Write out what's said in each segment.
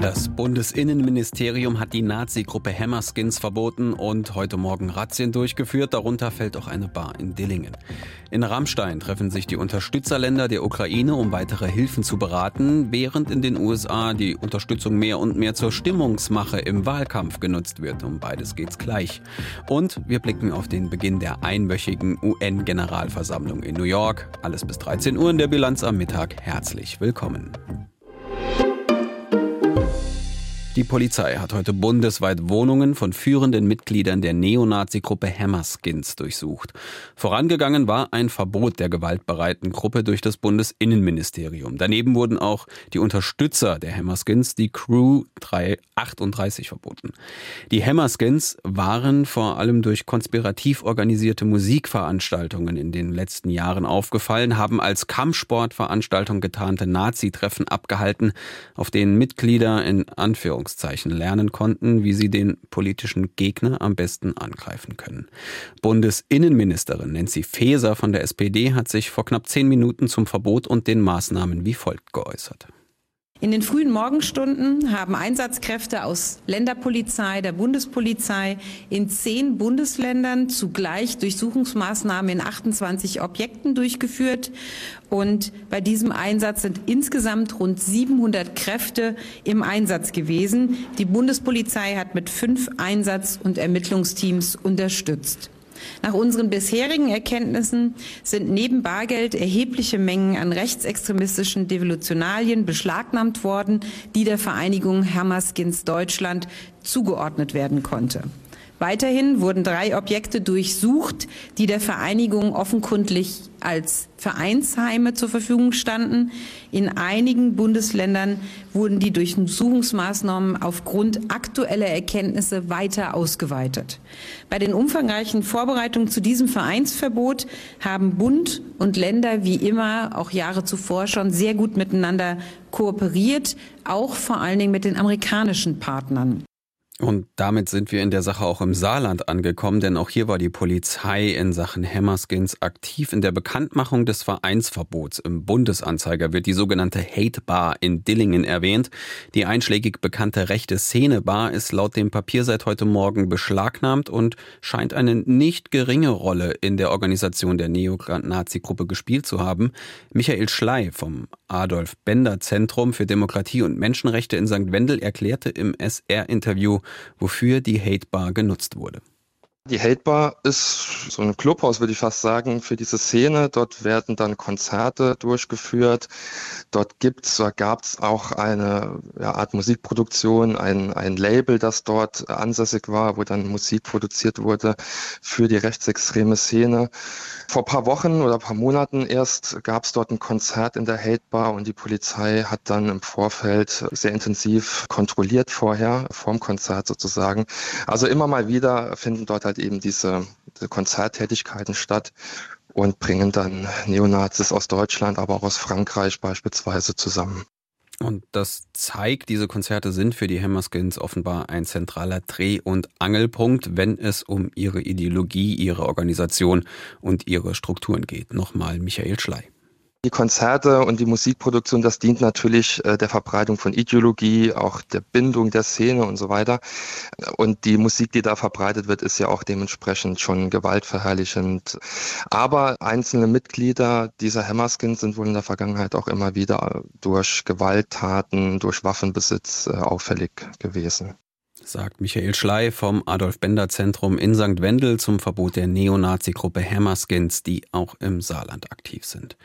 Das Bundesinnenministerium hat die Nazi-Gruppe Hammerskins verboten und heute Morgen Razzien durchgeführt. Darunter fällt auch eine Bar in Dillingen. In Rammstein treffen sich die Unterstützerländer der Ukraine, um weitere Hilfen zu beraten, während in den USA die Unterstützung mehr und mehr zur Stimmungsmache im Wahlkampf genutzt wird. Um beides geht's gleich. Und wir blicken auf den Beginn der einwöchigen UN-Generalversammlung in New York. Alles bis 13 Uhr in der Bilanz am Mittag. Herzlich willkommen. Die Polizei hat heute bundesweit Wohnungen von führenden Mitgliedern der Neonazi-Gruppe Hammerskins durchsucht. Vorangegangen war ein Verbot der gewaltbereiten Gruppe durch das Bundesinnenministerium. Daneben wurden auch die Unterstützer der Hammerskins, die Crew 338, verboten. Die Hammerskins waren vor allem durch konspirativ organisierte Musikveranstaltungen in den letzten Jahren aufgefallen, haben als Kampfsportveranstaltung getarnte Nazi-Treffen abgehalten, auf denen Mitglieder in Anführungszeichen Anführungszeichen lernen konnten, wie sie den politischen Gegner am besten angreifen können. Bundesinnenministerin Nancy Faeser von der SPD hat sich vor knapp zehn Minuten zum Verbot und den Maßnahmen wie folgt geäußert. In den frühen Morgenstunden haben Einsatzkräfte aus Länderpolizei, der Bundespolizei in zehn Bundesländern zugleich Durchsuchungsmaßnahmen in 28 Objekten durchgeführt. Und bei diesem Einsatz sind insgesamt rund 700 Kräfte im Einsatz gewesen. Die Bundespolizei hat mit fünf Einsatz- und Ermittlungsteams unterstützt. Nach unseren bisherigen Erkenntnissen sind neben Bargeld erhebliche Mengen an rechtsextremistischen Devolutionalien beschlagnahmt worden, die der Vereinigung Hammerskins Deutschland zugeordnet werden konnte. Weiterhin wurden drei Objekte durchsucht, die der Vereinigung offenkundig als Vereinsheime zur Verfügung standen. In einigen Bundesländern wurden die Durchsuchungsmaßnahmen aufgrund aktueller Erkenntnisse weiter ausgeweitet. Bei den umfangreichen Vorbereitungen zu diesem Vereinsverbot haben Bund und Länder wie immer auch Jahre zuvor schon sehr gut miteinander kooperiert, auch vor allen Dingen mit den amerikanischen Partnern. Und damit sind wir in der Sache auch im Saarland angekommen, denn auch hier war die Polizei in Sachen Hammerskins aktiv. In der Bekanntmachung des Vereinsverbots im Bundesanzeiger wird die sogenannte Hate Bar in Dillingen erwähnt. Die einschlägig bekannte rechte Szene Bar ist laut dem Papier seit heute Morgen beschlagnahmt und scheint eine nicht geringe Rolle in der Organisation der Neonazi-Gruppe gespielt zu haben. Michael Schley vom Adolf Bender Zentrum für Demokratie und Menschenrechte in St. Wendel erklärte im SR-Interview, wofür die Hatebar genutzt wurde. Die Hatebar ist so ein Clubhaus, würde ich fast sagen, für diese Szene. Dort werden dann Konzerte durchgeführt. Dort gibt's oder gab's auch eine ja, Art Musikproduktion, ein, ein Label, das dort ansässig war, wo dann Musik produziert wurde für die rechtsextreme Szene. Vor paar Wochen oder paar Monaten erst gab's dort ein Konzert in der Hatebar und die Polizei hat dann im Vorfeld sehr intensiv kontrolliert vorher, vorm Konzert sozusagen. Also immer mal wieder finden dort halt eben diese, diese Konzerttätigkeiten statt und bringen dann Neonazis aus Deutschland, aber auch aus Frankreich beispielsweise zusammen. Und das zeigt, diese Konzerte sind für die Hammerskins offenbar ein zentraler Dreh- und Angelpunkt, wenn es um ihre Ideologie, ihre Organisation und ihre Strukturen geht. Nochmal Michael Schley. Die Konzerte und die Musikproduktion, das dient natürlich äh, der Verbreitung von Ideologie, auch der Bindung der Szene und so weiter. Und die Musik, die da verbreitet wird, ist ja auch dementsprechend schon gewaltverherrlichend. Aber einzelne Mitglieder dieser Hammerskins sind wohl in der Vergangenheit auch immer wieder durch Gewalttaten, durch Waffenbesitz äh, auffällig gewesen sagt Michael Schley vom Adolf Bender Zentrum in St. Wendel zum Verbot der Neonazi-Gruppe Hammerskins, die auch im Saarland aktiv sind.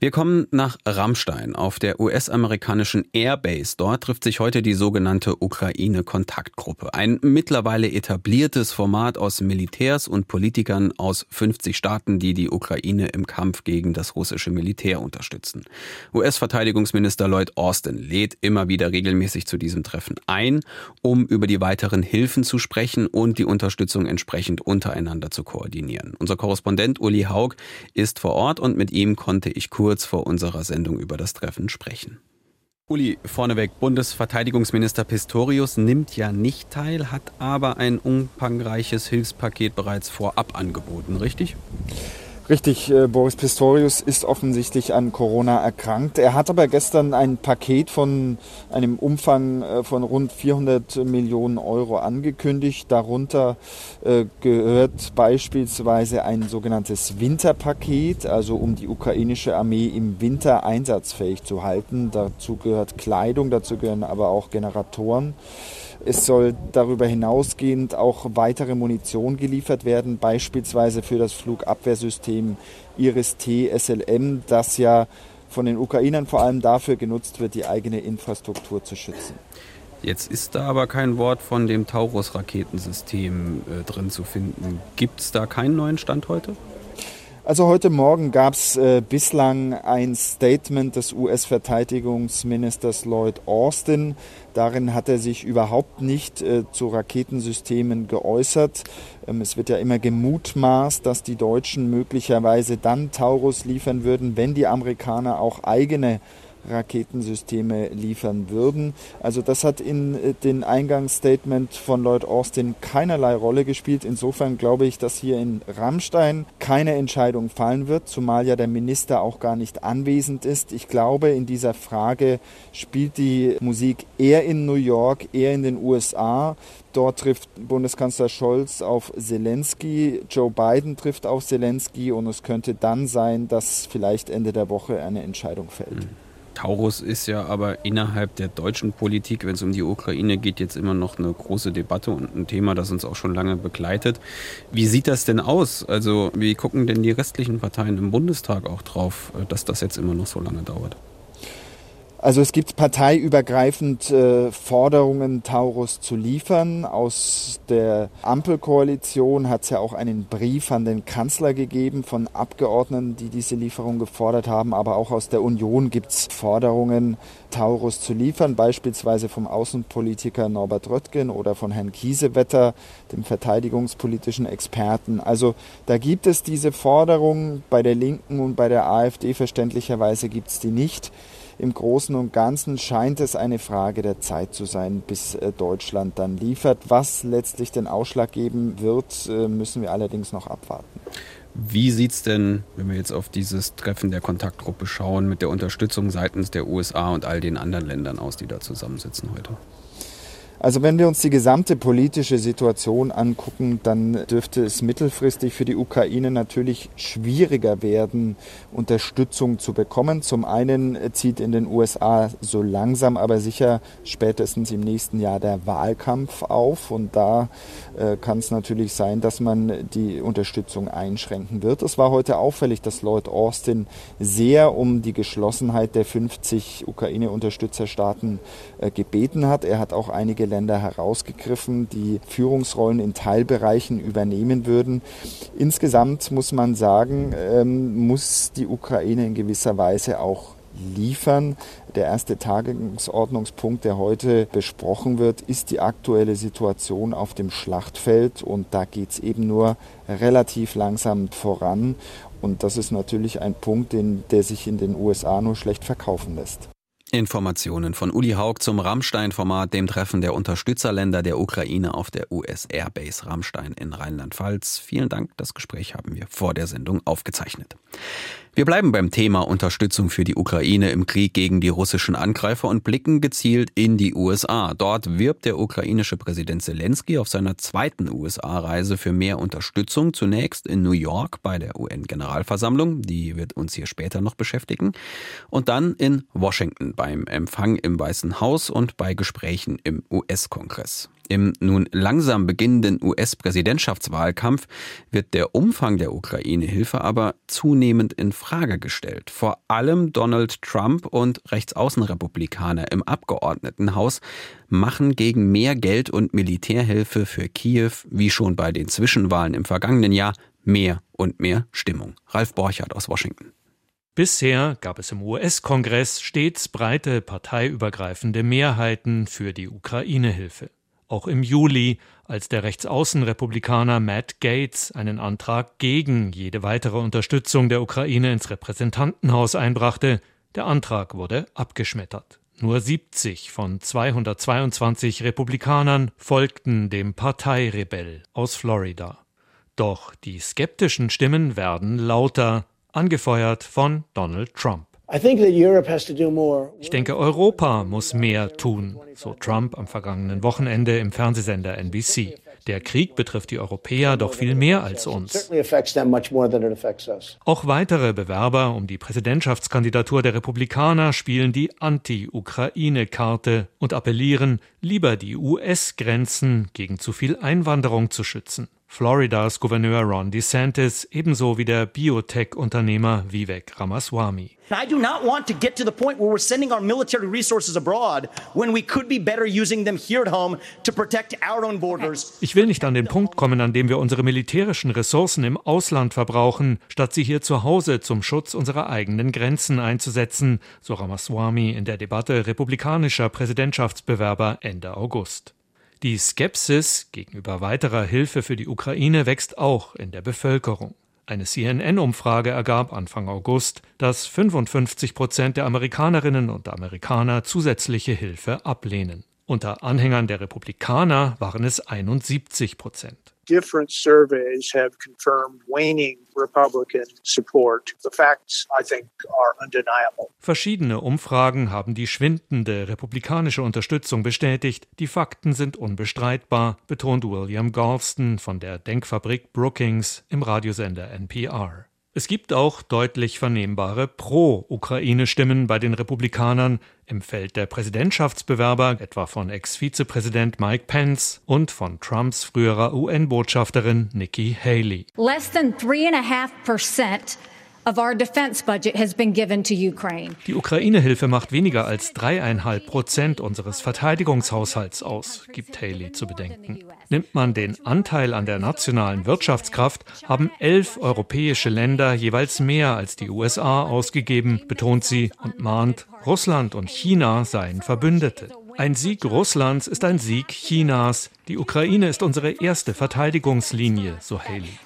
Wir kommen nach Rammstein auf der US-amerikanischen Airbase. Dort trifft sich heute die sogenannte Ukraine-Kontaktgruppe. Ein mittlerweile etabliertes Format aus Militärs und Politikern aus 50 Staaten, die die Ukraine im Kampf gegen das russische Militär unterstützen. US-Verteidigungsminister Lloyd Austin lädt immer wieder regelmäßig zu diesem Treffen ein, um über die weiteren Hilfen zu sprechen und die Unterstützung entsprechend untereinander zu koordinieren. Unser Korrespondent Uli Haug ist vor Ort und mit ihm konnte ich kurz kurz vor unserer Sendung über das Treffen sprechen. Uli, vorneweg, Bundesverteidigungsminister Pistorius nimmt ja nicht teil, hat aber ein umfangreiches Hilfspaket bereits vorab angeboten, richtig? Richtig, äh, Boris Pistorius ist offensichtlich an Corona erkrankt. Er hat aber gestern ein Paket von einem Umfang äh, von rund 400 Millionen Euro angekündigt. Darunter äh, gehört beispielsweise ein sogenanntes Winterpaket, also um die ukrainische Armee im Winter einsatzfähig zu halten. Dazu gehört Kleidung, dazu gehören aber auch Generatoren. Es soll darüber hinausgehend auch weitere Munition geliefert werden, beispielsweise für das Flugabwehrsystem Iris-T SLM, das ja von den Ukrainern vor allem dafür genutzt wird, die eigene Infrastruktur zu schützen. Jetzt ist da aber kein Wort von dem Taurus-Raketensystem äh, drin zu finden. Gibt es da keinen neuen Stand heute? Also heute Morgen gab es äh, bislang ein Statement des US-Verteidigungsministers Lloyd Austin. Darin hat er sich überhaupt nicht äh, zu Raketensystemen geäußert. Ähm, es wird ja immer gemutmaßt, dass die Deutschen möglicherweise dann Taurus liefern würden, wenn die Amerikaner auch eigene Raketensysteme liefern würden. Also das hat in äh, den Eingangsstatement von Lloyd Austin keinerlei Rolle gespielt. Insofern glaube ich, dass hier in Rammstein keine Entscheidung fallen wird, zumal ja der Minister auch gar nicht anwesend ist. Ich glaube, in dieser Frage spielt die Musik eher in New York, eher in den USA. Dort trifft Bundeskanzler Scholz auf Zelensky, Joe Biden trifft auf Zelensky und es könnte dann sein, dass vielleicht Ende der Woche eine Entscheidung fällt. Mhm. Taurus ist ja aber innerhalb der deutschen Politik, wenn es um die Ukraine geht, jetzt immer noch eine große Debatte und ein Thema, das uns auch schon lange begleitet. Wie sieht das denn aus? Also wie gucken denn die restlichen Parteien im Bundestag auch drauf, dass das jetzt immer noch so lange dauert? Also es gibt parteiübergreifend äh, Forderungen, Taurus zu liefern. Aus der Ampelkoalition hat es ja auch einen Brief an den Kanzler gegeben von Abgeordneten, die diese Lieferung gefordert haben. Aber auch aus der Union gibt es Forderungen, Taurus zu liefern, beispielsweise vom Außenpolitiker Norbert Röttgen oder von Herrn Kiesewetter, dem verteidigungspolitischen Experten. Also da gibt es diese Forderungen, bei der Linken und bei der AfD verständlicherweise gibt es die nicht. Im Großen und Ganzen scheint es eine Frage der Zeit zu sein, bis äh, Deutschland dann liefert. Was letztlich den Ausschlag geben wird, äh, müssen wir allerdings noch abwarten. Wie sieht es denn, wenn wir jetzt auf dieses Treffen der Kontaktgruppe schauen, mit der Unterstützung seitens der USA und all den anderen Ländern aus, die da zusammensitzen heute? Also wenn wir uns die gesamte politische Situation angucken, dann dürfte es mittelfristig für die Ukraine natürlich schwieriger werden, Unterstützung zu bekommen. Zum einen zieht in den USA so langsam, aber sicher spätestens im nächsten Jahr der Wahlkampf auf und da äh, kann es natürlich sein, dass man die Unterstützung einschränken wird. Es war heute auffällig, dass Lloyd Austin sehr um die Geschlossenheit der 50 Ukraine-Unterstützerstaaten äh, gebeten hat. Er hat auch einige Länder herausgegriffen, die Führungsrollen in Teilbereichen übernehmen würden. Insgesamt muss man sagen, ähm, muss die Ukraine in gewisser Weise auch liefern. Der erste Tagesordnungspunkt, der heute besprochen wird, ist die aktuelle Situation auf dem Schlachtfeld und da geht es eben nur relativ langsam voran. Und das ist natürlich ein Punkt, den, der sich in den USA nur schlecht verkaufen lässt. Informationen von Uli Haug zum Rammstein-Format, dem Treffen der Unterstützerländer der Ukraine auf der US Airbase Rammstein in Rheinland-Pfalz. Vielen Dank, das Gespräch haben wir vor der Sendung aufgezeichnet. Wir bleiben beim Thema Unterstützung für die Ukraine im Krieg gegen die russischen Angreifer und blicken gezielt in die USA. Dort wirbt der ukrainische Präsident Zelensky auf seiner zweiten USA-Reise für mehr Unterstützung. Zunächst in New York bei der UN-Generalversammlung, die wird uns hier später noch beschäftigen, und dann in Washington beim Empfang im Weißen Haus und bei Gesprächen im US-Kongress. Im nun langsam beginnenden US-Präsidentschaftswahlkampf wird der Umfang der Ukraine-Hilfe aber zunehmend in Frage gestellt. Vor allem Donald Trump und Rechtsaußenrepublikaner im Abgeordnetenhaus machen gegen mehr Geld und Militärhilfe für Kiew, wie schon bei den Zwischenwahlen im vergangenen Jahr, mehr und mehr Stimmung. Ralf Borchardt aus Washington. Bisher gab es im US-Kongress stets breite parteiübergreifende Mehrheiten für die Ukraine-Hilfe. Auch im Juli, als der Rechtsaußenrepublikaner Matt Gates einen Antrag gegen jede weitere Unterstützung der Ukraine ins Repräsentantenhaus einbrachte, der Antrag wurde abgeschmettert. Nur 70 von 222 Republikanern folgten dem Parteirebell aus Florida. Doch die skeptischen Stimmen werden lauter, angefeuert von Donald Trump. Ich denke, Europa muss mehr tun, so Trump am vergangenen Wochenende im Fernsehsender NBC. Der Krieg betrifft die Europäer doch viel mehr als uns. Auch weitere Bewerber um die Präsidentschaftskandidatur der Republikaner spielen die Anti-Ukraine-Karte und appellieren, lieber die US-Grenzen gegen zu viel Einwanderung zu schützen. Floridas Gouverneur Ron DeSantis ebenso wie der Biotech-Unternehmer Vivek Ramaswamy. I do not want to get to the point where we're sending our military resources abroad when we could be better using them here at home to protect our own borders. Ich will nicht an den Punkt kommen, an dem wir unsere militärischen Ressourcen im Ausland verbrauchen, statt sie hier zu Hause zum Schutz unserer eigenen Grenzen einzusetzen, so Ramaswamy in der Debatte republikanischer Präsidentschaftsbewerber Ende August. Die Skepsis gegenüber weiterer Hilfe für die Ukraine wächst auch in der Bevölkerung. Eine CNN-Umfrage ergab Anfang August, dass 55 Prozent der Amerikanerinnen und Amerikaner zusätzliche Hilfe ablehnen. Unter Anhängern der Republikaner waren es 71 Prozent different surveys have confirmed waning Republican support. The facts, I think, are undeniable. Verschiedene Umfragen haben die schwindende republikanische Unterstützung bestätigt. Die Fakten sind unbestreitbar, betont William Galston von der Denkfabrik Brookings im Radiosender NPR. Es gibt auch deutlich vernehmbare Pro-Ukraine-Stimmen bei den Republikanern im Feld der Präsidentschaftsbewerber, etwa von Ex-Vizepräsident Mike Pence und von Trumps früherer UN-Botschafterin Nikki Haley. Less than 3,5 die Ukraine-Hilfe macht weniger als dreieinhalb Prozent unseres Verteidigungshaushalts aus, gibt Haley zu bedenken. Nimmt man den Anteil an der nationalen Wirtschaftskraft, haben elf europäische Länder jeweils mehr als die USA ausgegeben, betont sie und mahnt, Russland und China seien Verbündete. Ein Sieg Russlands ist ein Sieg Chinas. Die Ukraine ist unsere erste Verteidigungslinie, so Haley.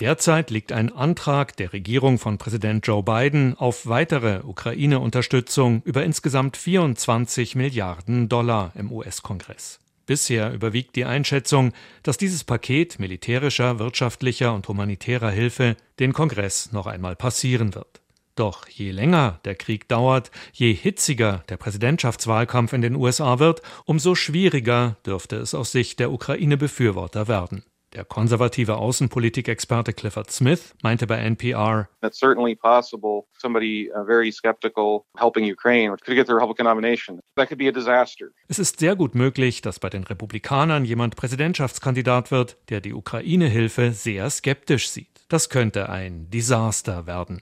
Derzeit liegt ein Antrag der Regierung von Präsident Joe Biden auf weitere Ukraine-Unterstützung über insgesamt 24 Milliarden Dollar im US-Kongress. Bisher überwiegt die Einschätzung, dass dieses Paket militärischer, wirtschaftlicher und humanitärer Hilfe den Kongress noch einmal passieren wird. Doch je länger der Krieg dauert, je hitziger der Präsidentschaftswahlkampf in den USA wird, umso schwieriger dürfte es aus Sicht der Ukraine-Befürworter werden. Der konservative Außenpolitikexperte Clifford Smith meinte bei NPR, It's certainly possible somebody uh, very skeptical helping Ukraine could get the Republican nomination. That could be a disaster. Es ist sehr gut möglich, dass bei den Republikanern jemand Präsidentschaftskandidat wird, der die Ukraine-Hilfe sehr skeptisch sieht. Das könnte ein Desaster werden.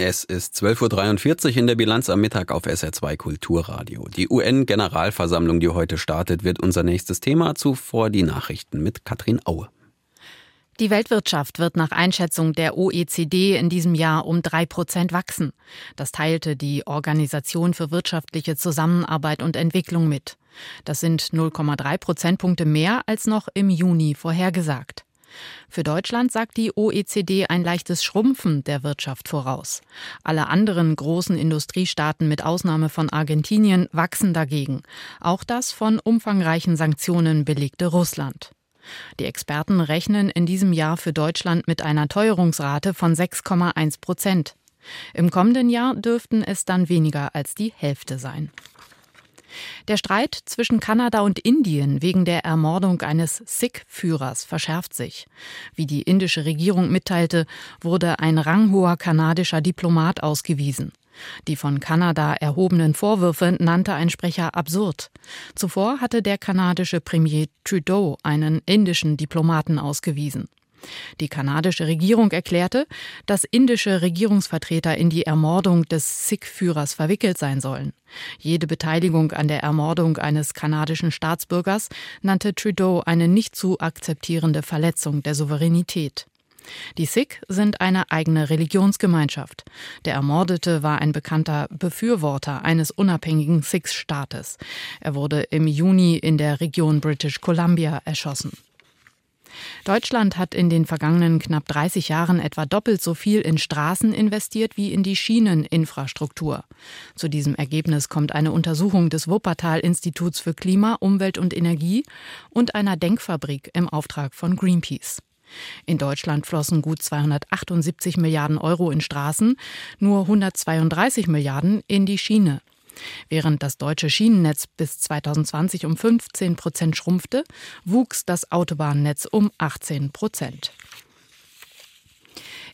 Es ist 12.43 Uhr in der Bilanz am Mittag auf SR2 Kulturradio. Die UN-Generalversammlung, die heute startet, wird unser nächstes Thema. Zuvor die Nachrichten mit Katrin Aue. Die Weltwirtschaft wird nach Einschätzung der OECD in diesem Jahr um drei Prozent wachsen. Das teilte die Organisation für wirtschaftliche Zusammenarbeit und Entwicklung mit. Das sind 0,3 Prozentpunkte mehr als noch im Juni vorhergesagt. Für Deutschland sagt die OECD ein leichtes Schrumpfen der Wirtschaft voraus. Alle anderen großen Industriestaaten mit Ausnahme von Argentinien wachsen dagegen. Auch das von umfangreichen Sanktionen belegte Russland. Die Experten rechnen in diesem Jahr für Deutschland mit einer Teuerungsrate von 6,1 Prozent. Im kommenden Jahr dürften es dann weniger als die Hälfte sein. Der Streit zwischen Kanada und Indien wegen der Ermordung eines Sikh-Führers verschärft sich. Wie die indische Regierung mitteilte, wurde ein ranghoher kanadischer Diplomat ausgewiesen. Die von Kanada erhobenen Vorwürfe nannte ein Sprecher absurd. Zuvor hatte der kanadische Premier Trudeau einen indischen Diplomaten ausgewiesen. Die kanadische Regierung erklärte, dass indische Regierungsvertreter in die Ermordung des Sikh-Führers verwickelt sein sollen. Jede Beteiligung an der Ermordung eines kanadischen Staatsbürgers nannte Trudeau eine nicht zu akzeptierende Verletzung der Souveränität. Die Sikh sind eine eigene Religionsgemeinschaft. Der Ermordete war ein bekannter Befürworter eines unabhängigen Sikh-Staates. Er wurde im Juni in der Region British Columbia erschossen. Deutschland hat in den vergangenen knapp 30 Jahren etwa doppelt so viel in Straßen investiert wie in die Schieneninfrastruktur. Zu diesem Ergebnis kommt eine Untersuchung des Wuppertal-Instituts für Klima, Umwelt und Energie und einer Denkfabrik im Auftrag von Greenpeace. In Deutschland flossen gut 278 Milliarden Euro in Straßen, nur 132 Milliarden in die Schiene. Während das deutsche Schienennetz bis 2020 um 15 Prozent schrumpfte, wuchs das Autobahnnetz um 18 Prozent.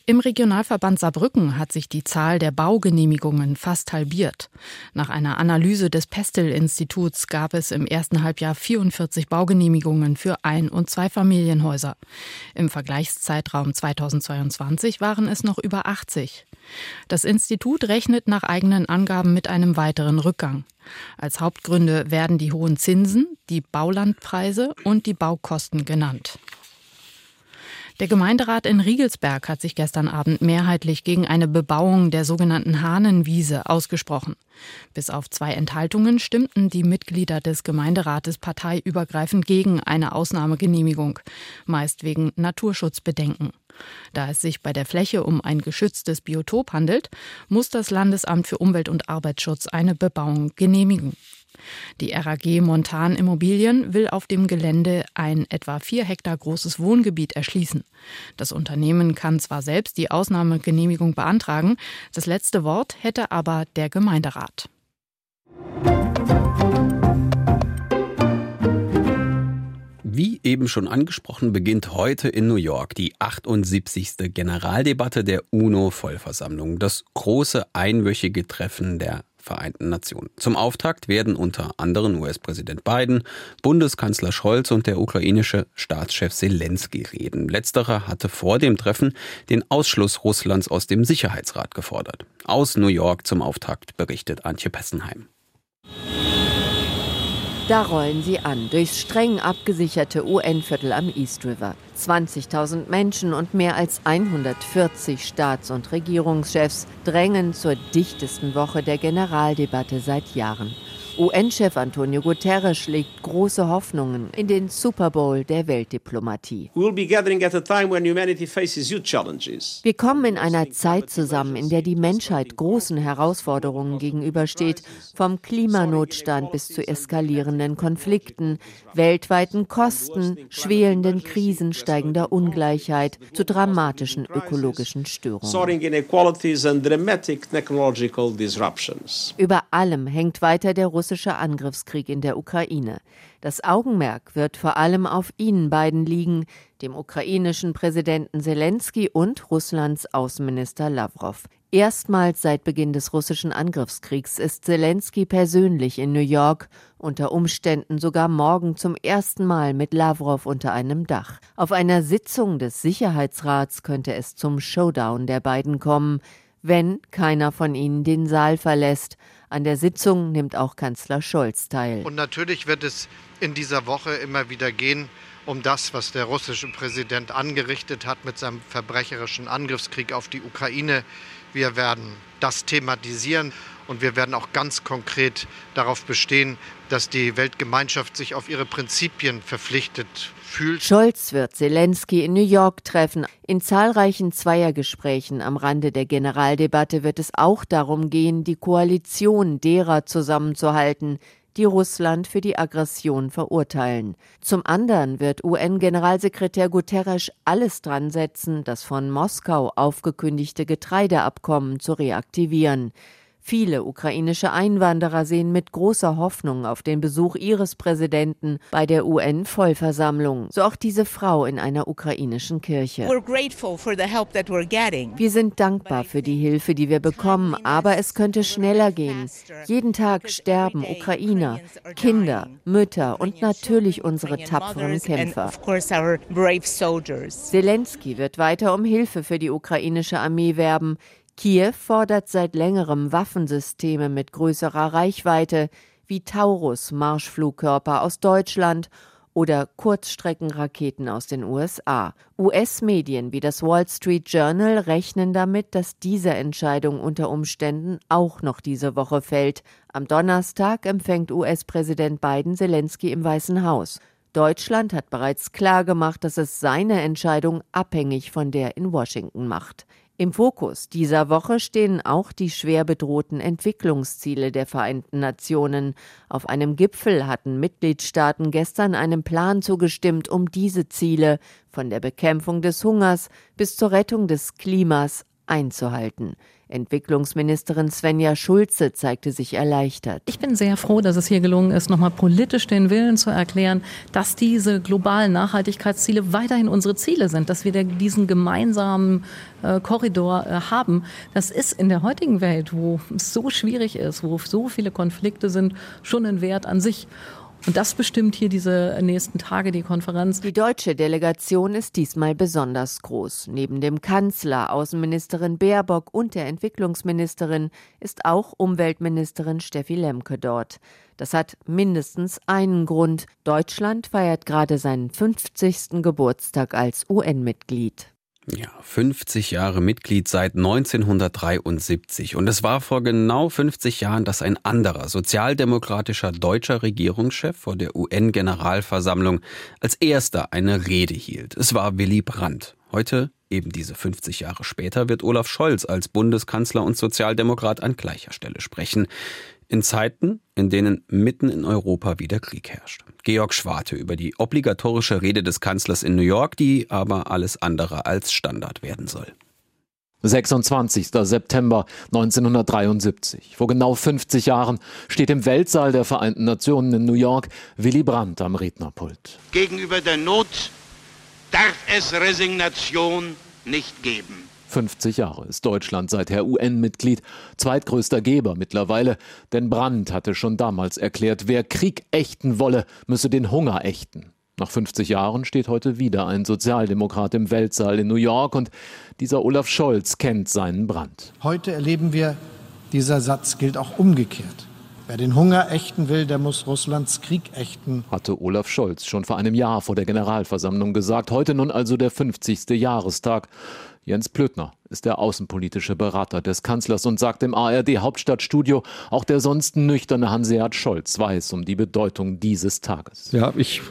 Im Regionalverband Saarbrücken hat sich die Zahl der Baugenehmigungen fast halbiert. Nach einer Analyse des Pestel-Instituts gab es im ersten Halbjahr 44 Baugenehmigungen für Ein- und Zweifamilienhäuser. Im Vergleichszeitraum 2022 waren es noch über 80. Das Institut rechnet nach eigenen Angaben mit einem weiteren Rückgang. Als Hauptgründe werden die hohen Zinsen, die Baulandpreise und die Baukosten genannt. Der Gemeinderat in Riegelsberg hat sich gestern Abend mehrheitlich gegen eine Bebauung der sogenannten Hahnenwiese ausgesprochen. Bis auf zwei Enthaltungen stimmten die Mitglieder des Gemeinderates parteiübergreifend gegen eine Ausnahmegenehmigung, meist wegen Naturschutzbedenken. Da es sich bei der Fläche um ein geschütztes Biotop handelt, muss das Landesamt für Umwelt und Arbeitsschutz eine Bebauung genehmigen. Die RAG Montan Immobilien will auf dem Gelände ein etwa vier Hektar großes Wohngebiet erschließen. Das Unternehmen kann zwar selbst die Ausnahmegenehmigung beantragen, das letzte Wort hätte aber der Gemeinderat. Wie eben schon angesprochen, beginnt heute in New York die 78. Generaldebatte der UNO-Vollversammlung, das große einwöchige Treffen der Vereinten Nationen. Zum Auftakt werden unter anderem US-Präsident Biden, Bundeskanzler Scholz und der ukrainische Staatschef Zelensky reden. Letzterer hatte vor dem Treffen den Ausschluss Russlands aus dem Sicherheitsrat gefordert. Aus New York zum Auftakt berichtet Antje Pessenheim. Da rollen sie an, durchs streng abgesicherte UN-Viertel am East River. 20.000 Menschen und mehr als 140 Staats- und Regierungschefs drängen zur dichtesten Woche der Generaldebatte seit Jahren. UN-Chef Antonio Guterres legt große Hoffnungen in den Super Bowl der Weltdiplomatie. Wir kommen in einer Zeit zusammen, in der die Menschheit großen Herausforderungen gegenübersteht, vom Klimanotstand bis zu eskalierenden Konflikten, weltweiten Kosten, schwelenden Krisen, steigender Ungleichheit, zu dramatischen ökologischen Störungen. Über allem hängt weiter der russische russische Angriffskrieg in der Ukraine. Das Augenmerk wird vor allem auf ihnen beiden liegen, dem ukrainischen Präsidenten Zelensky und Russlands Außenminister Lavrov. Erstmals seit Beginn des russischen Angriffskriegs ist Zelensky persönlich in New York, unter Umständen sogar morgen zum ersten Mal mit Lavrov unter einem Dach. Auf einer Sitzung des Sicherheitsrats könnte es zum Showdown der beiden kommen, wenn keiner von ihnen den Saal verlässt. An der Sitzung nimmt auch Kanzler Scholz teil. Und natürlich wird es in dieser Woche immer wieder gehen um das, was der russische Präsident angerichtet hat mit seinem verbrecherischen Angriffskrieg auf die Ukraine. Wir werden das thematisieren und wir werden auch ganz konkret darauf bestehen, dass die Weltgemeinschaft sich auf ihre Prinzipien verpflichtet fühlt. Scholz wird Zelensky in New York treffen. In zahlreichen Zweiergesprächen am Rande der Generaldebatte wird es auch darum gehen, die Koalition derer zusammenzuhalten, die Russland für die Aggression verurteilen. Zum anderen wird UN-Generalsekretär Guterres alles dran setzen, das von Moskau aufgekündigte Getreideabkommen zu reaktivieren. Viele ukrainische Einwanderer sehen mit großer Hoffnung auf den Besuch ihres Präsidenten bei der UN-Vollversammlung. So auch diese Frau in einer ukrainischen Kirche. Wir sind dankbar für die Hilfe, die wir bekommen, aber es könnte schneller gehen. Jeden Tag sterben Ukrainer, Kinder, Mütter und natürlich unsere tapferen Kämpfer. Zelensky wird weiter um Hilfe für die ukrainische Armee werben. Kiew fordert seit längerem Waffensysteme mit größerer Reichweite wie Taurus Marschflugkörper aus Deutschland oder Kurzstreckenraketen aus den USA. US-Medien wie das Wall Street Journal rechnen damit, dass diese Entscheidung unter Umständen auch noch diese Woche fällt. Am Donnerstag empfängt US-Präsident Biden Zelensky im Weißen Haus. Deutschland hat bereits klargemacht, dass es seine Entscheidung abhängig von der in Washington macht. Im Fokus dieser Woche stehen auch die schwer bedrohten Entwicklungsziele der Vereinten Nationen. Auf einem Gipfel hatten Mitgliedstaaten gestern einem Plan zugestimmt, um diese Ziele von der Bekämpfung des Hungers bis zur Rettung des Klimas einzuhalten. Entwicklungsministerin Svenja Schulze zeigte sich erleichtert. Ich bin sehr froh, dass es hier gelungen ist, nochmal politisch den Willen zu erklären, dass diese globalen Nachhaltigkeitsziele weiterhin unsere Ziele sind, dass wir diesen gemeinsamen äh, Korridor äh, haben. Das ist in der heutigen Welt, wo es so schwierig ist, wo so viele Konflikte sind, schon ein Wert an sich. Und das bestimmt hier diese nächsten Tage die Konferenz. Die deutsche Delegation ist diesmal besonders groß. Neben dem Kanzler, Außenministerin Baerbock und der Entwicklungsministerin ist auch Umweltministerin Steffi Lemke dort. Das hat mindestens einen Grund. Deutschland feiert gerade seinen 50. Geburtstag als UN-Mitglied. Ja, 50 Jahre Mitglied seit 1973. Und es war vor genau 50 Jahren, dass ein anderer sozialdemokratischer deutscher Regierungschef vor der UN-Generalversammlung als erster eine Rede hielt. Es war Willy Brandt. Heute, eben diese 50 Jahre später, wird Olaf Scholz als Bundeskanzler und Sozialdemokrat an gleicher Stelle sprechen in Zeiten, in denen mitten in Europa wieder Krieg herrscht. Georg Schwarte über die obligatorische Rede des Kanzlers in New York, die aber alles andere als Standard werden soll. 26. September 1973. Vor genau 50 Jahren steht im Weltsaal der Vereinten Nationen in New York Willy Brandt am Rednerpult. Gegenüber der Not darf es Resignation nicht geben. 50 Jahre ist Deutschland seither UN-Mitglied, zweitgrößter Geber mittlerweile, denn Brandt hatte schon damals erklärt, wer Krieg ächten wolle, müsse den Hunger ächten. Nach 50 Jahren steht heute wieder ein Sozialdemokrat im Weltsaal in New York und dieser Olaf Scholz kennt seinen Brand. Heute erleben wir, dieser Satz gilt auch umgekehrt. Wer den Hunger ächten will, der muss Russlands Krieg ächten. Hatte Olaf Scholz schon vor einem Jahr vor der Generalversammlung gesagt. Heute nun also der 50. Jahrestag. Jens Plötner ist der außenpolitische Berater des Kanzlers und sagt im ARD Hauptstadtstudio, auch der sonst nüchterne Hanseat Scholz weiß um die Bedeutung dieses Tages. Ja, ich,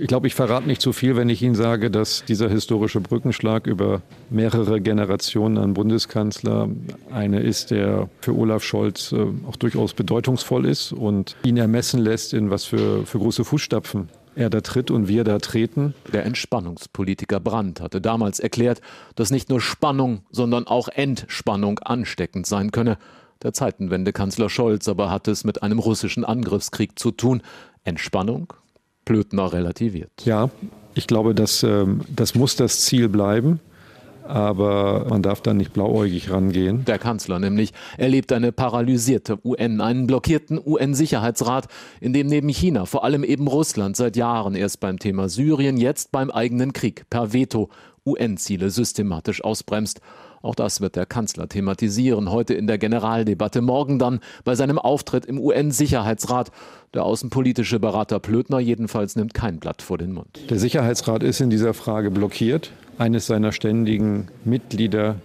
ich glaube, ich verrate nicht zu viel, wenn ich Ihnen sage, dass dieser historische Brückenschlag über mehrere Generationen an Bundeskanzler eine ist, der für Olaf Scholz äh, auch durchaus bedeutungsvoll ist und ihn ermessen lässt, in was für, für große Fußstapfen er da tritt und wir da treten. Der Entspannungspolitiker Brandt hatte damals erklärt, dass nicht nur Spannung, sondern auch Entspannung ansteckend sein könne. Der Zeitenwende-Kanzler Scholz aber hatte es mit einem russischen Angriffskrieg zu tun. Entspannung? Plötner relativiert. Ja, ich glaube, dass, ähm, das muss das Ziel bleiben aber man darf da nicht blauäugig rangehen. Der Kanzler nämlich erlebt eine paralysierte UN, einen blockierten UN-Sicherheitsrat, in dem neben China vor allem eben Russland seit Jahren erst beim Thema Syrien, jetzt beim eigenen Krieg per Veto UN-Ziele systematisch ausbremst. Auch das wird der Kanzler thematisieren, heute in der Generaldebatte, morgen dann bei seinem Auftritt im UN-Sicherheitsrat. Der außenpolitische Berater Plötner jedenfalls nimmt kein Blatt vor den Mund. Der Sicherheitsrat ist in dieser Frage blockiert. Eines seiner ständigen Mitglieder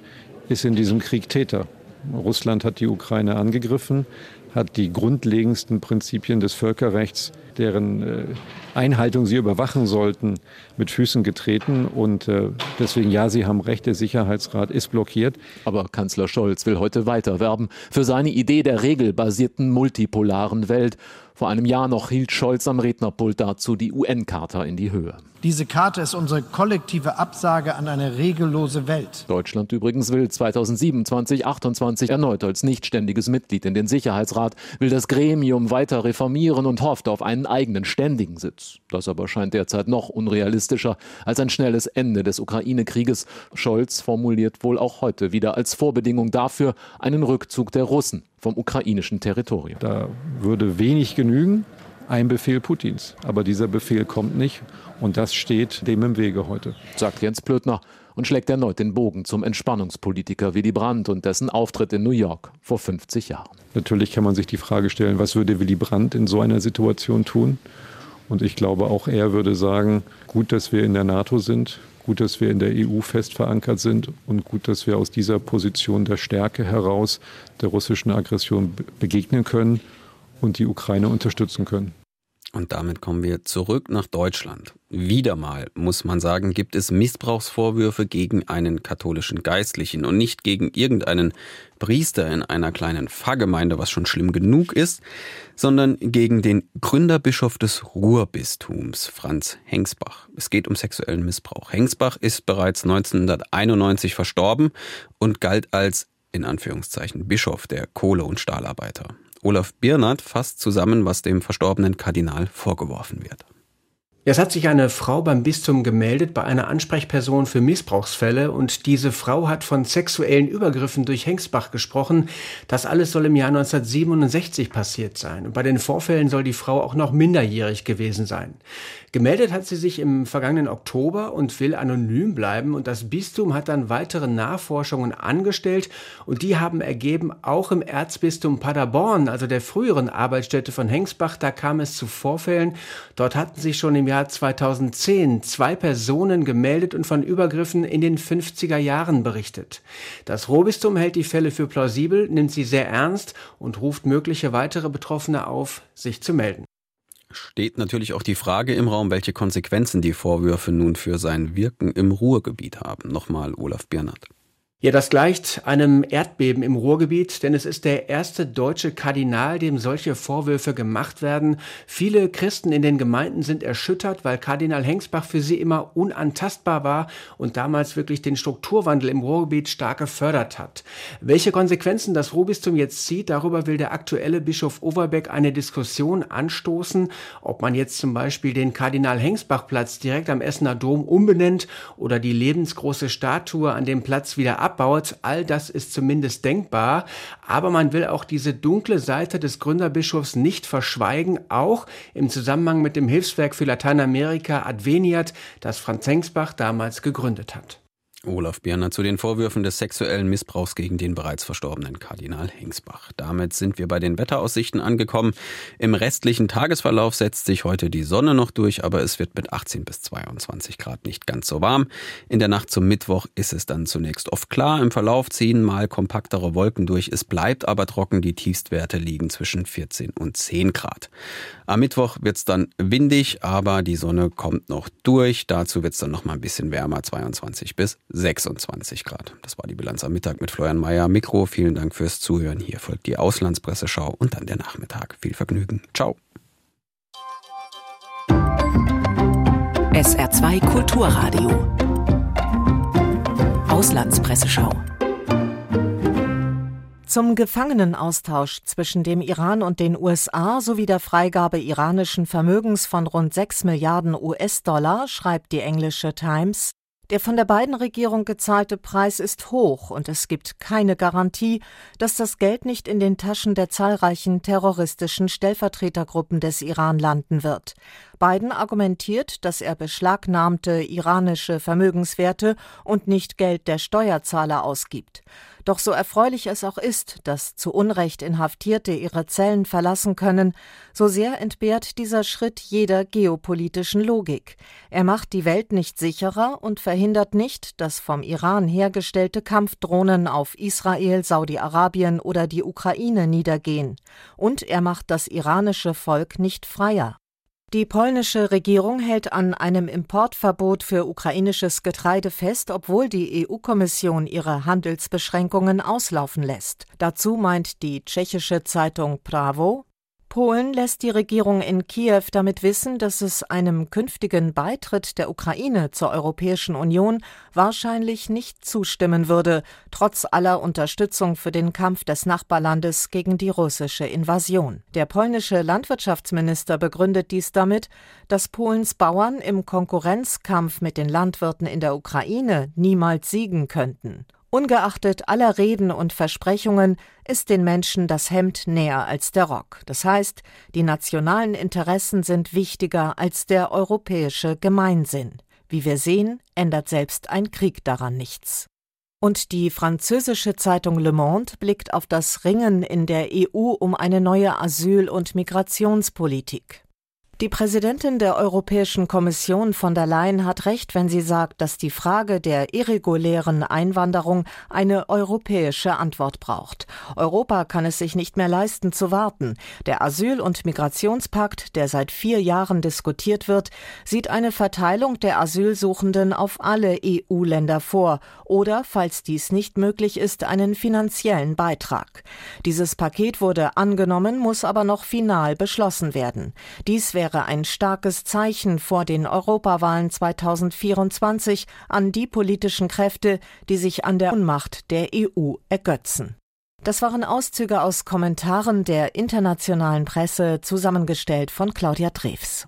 ist in diesem Krieg Täter. Russland hat die Ukraine angegriffen, hat die grundlegendsten Prinzipien des Völkerrechts deren äh, Einhaltung sie überwachen sollten, mit Füßen getreten. Und äh, deswegen, ja, Sie haben recht, der Sicherheitsrat ist blockiert. Aber Kanzler Scholz will heute weiter werben für seine Idee der regelbasierten multipolaren Welt. Vor einem Jahr noch hielt Scholz am Rednerpult dazu die UN-Charta in die Höhe. Diese Karte ist unsere kollektive Absage an eine regellose Welt. Deutschland übrigens will 2027, 28 erneut als nichtständiges Mitglied in den Sicherheitsrat, will das Gremium weiter reformieren und hofft auf einen eigenen ständigen Sitz. Das aber scheint derzeit noch unrealistischer als ein schnelles Ende des Ukraine-Krieges. Scholz formuliert wohl auch heute wieder als Vorbedingung dafür einen Rückzug der Russen vom ukrainischen Territorium. Da würde wenig genügen, ein Befehl Putins. Aber dieser Befehl kommt nicht. Und das steht dem im Wege heute. Sagt Jens Plötner und schlägt erneut den Bogen zum Entspannungspolitiker Willy Brandt und dessen Auftritt in New York vor 50 Jahren. Natürlich kann man sich die Frage stellen, was würde Willy Brandt in so einer Situation tun? Und ich glaube, auch er würde sagen, gut, dass wir in der NATO sind, gut, dass wir in der EU fest verankert sind und gut, dass wir aus dieser Position der Stärke heraus der russischen Aggression begegnen können und die Ukraine unterstützen können. Und damit kommen wir zurück nach Deutschland. Wieder mal, muss man sagen, gibt es Missbrauchsvorwürfe gegen einen katholischen Geistlichen und nicht gegen irgendeinen Priester in einer kleinen Pfarrgemeinde, was schon schlimm genug ist, sondern gegen den Gründerbischof des Ruhrbistums, Franz Hengsbach. Es geht um sexuellen Missbrauch. Hengsbach ist bereits 1991 verstorben und galt als in Anführungszeichen Bischof der Kohle- und Stahlarbeiter. Olaf Birnert fasst zusammen, was dem verstorbenen Kardinal vorgeworfen wird. Es hat sich eine Frau beim Bistum gemeldet bei einer Ansprechperson für Missbrauchsfälle und diese Frau hat von sexuellen Übergriffen durch Hengsbach gesprochen. Das alles soll im Jahr 1967 passiert sein. Und bei den Vorfällen soll die Frau auch noch minderjährig gewesen sein. Gemeldet hat sie sich im vergangenen Oktober und will anonym bleiben und das Bistum hat dann weitere Nachforschungen angestellt und die haben ergeben, auch im Erzbistum Paderborn, also der früheren Arbeitsstätte von Hengsbach, da kam es zu Vorfällen. Dort hatten sich schon im Jahr 2010 zwei Personen gemeldet und von Übergriffen in den 50er Jahren berichtet. Das Rohbistum hält die Fälle für plausibel, nimmt sie sehr ernst und ruft mögliche weitere Betroffene auf, sich zu melden steht natürlich auch die Frage im Raum, welche Konsequenzen die Vorwürfe nun für sein Wirken im Ruhrgebiet haben. Nochmal Olaf Biernert. Ja, das gleicht einem Erdbeben im Ruhrgebiet, denn es ist der erste deutsche Kardinal, dem solche Vorwürfe gemacht werden. Viele Christen in den Gemeinden sind erschüttert, weil Kardinal Hengsbach für sie immer unantastbar war und damals wirklich den Strukturwandel im Ruhrgebiet stark gefördert hat. Welche Konsequenzen das Ruhrbistum jetzt zieht, darüber will der aktuelle Bischof Overbeck eine Diskussion anstoßen, ob man jetzt zum Beispiel den Kardinal Hengsbach-Platz direkt am Essener Dom umbenennt oder die lebensgroße Statue an dem Platz wieder ab abbaut. All das ist zumindest denkbar. Aber man will auch diese dunkle Seite des Gründerbischofs nicht verschweigen, auch im Zusammenhang mit dem Hilfswerk für Lateinamerika Adveniat, das Franz Hengsbach damals gegründet hat. Olaf Birner zu den Vorwürfen des sexuellen Missbrauchs gegen den bereits verstorbenen Kardinal Hengsbach. Damit sind wir bei den Wetteraussichten angekommen. Im restlichen Tagesverlauf setzt sich heute die Sonne noch durch, aber es wird mit 18 bis 22 Grad nicht ganz so warm. In der Nacht zum Mittwoch ist es dann zunächst oft klar. Im Verlauf ziehen mal kompaktere Wolken durch. Es bleibt aber trocken. Die Tiefstwerte liegen zwischen 14 und 10 Grad. Am Mittwoch wird es dann windig, aber die Sonne kommt noch durch. Dazu wird es dann noch mal ein bisschen wärmer, 22 bis 26 Grad. Das war die Bilanz am Mittag mit Florian Mayer. Mikro, vielen Dank fürs Zuhören. Hier folgt die Auslandspresseschau und dann der Nachmittag. Viel Vergnügen. Ciao. SR2 Kulturradio. Auslandspresseschau. Zum Gefangenenaustausch zwischen dem Iran und den USA sowie der Freigabe iranischen Vermögens von rund 6 Milliarden US-Dollar schreibt die englische Times, der von der beiden Regierung gezahlte Preis ist hoch und es gibt keine Garantie, dass das Geld nicht in den Taschen der zahlreichen terroristischen Stellvertretergruppen des Iran landen wird. Biden argumentiert, dass er beschlagnahmte iranische Vermögenswerte und nicht Geld der Steuerzahler ausgibt. Doch so erfreulich es auch ist, dass zu Unrecht Inhaftierte ihre Zellen verlassen können, so sehr entbehrt dieser Schritt jeder geopolitischen Logik. Er macht die Welt nicht sicherer und verhindert nicht, dass vom Iran hergestellte Kampfdrohnen auf Israel, Saudi-Arabien oder die Ukraine niedergehen. Und er macht das iranische Volk nicht freier. Die polnische Regierung hält an einem Importverbot für ukrainisches Getreide fest, obwohl die EU-Kommission ihre Handelsbeschränkungen auslaufen lässt. Dazu meint die tschechische Zeitung Bravo, Polen lässt die Regierung in Kiew damit wissen, dass es einem künftigen Beitritt der Ukraine zur Europäischen Union wahrscheinlich nicht zustimmen würde, trotz aller Unterstützung für den Kampf des Nachbarlandes gegen die russische Invasion. Der polnische Landwirtschaftsminister begründet dies damit, dass Polens Bauern im Konkurrenzkampf mit den Landwirten in der Ukraine niemals siegen könnten. Ungeachtet aller Reden und Versprechungen ist den Menschen das Hemd näher als der Rock. Das heißt, die nationalen Interessen sind wichtiger als der europäische Gemeinsinn. Wie wir sehen, ändert selbst ein Krieg daran nichts. Und die französische Zeitung Le Monde blickt auf das Ringen in der EU um eine neue Asyl- und Migrationspolitik. Die Präsidentin der Europäischen Kommission von der Leyen hat recht, wenn sie sagt, dass die Frage der irregulären Einwanderung eine europäische Antwort braucht. Europa kann es sich nicht mehr leisten zu warten. Der Asyl- und Migrationspakt, der seit vier Jahren diskutiert wird, sieht eine Verteilung der Asylsuchenden auf alle EU-Länder vor oder, falls dies nicht möglich ist, einen finanziellen Beitrag. Dieses Paket wurde angenommen, muss aber noch final beschlossen werden. Dies wäre wäre ein starkes Zeichen vor den Europawahlen 2024 an die politischen Kräfte, die sich an der Unmacht der EU ergötzen. Das waren Auszüge aus Kommentaren der internationalen Presse, zusammengestellt von Claudia Drews.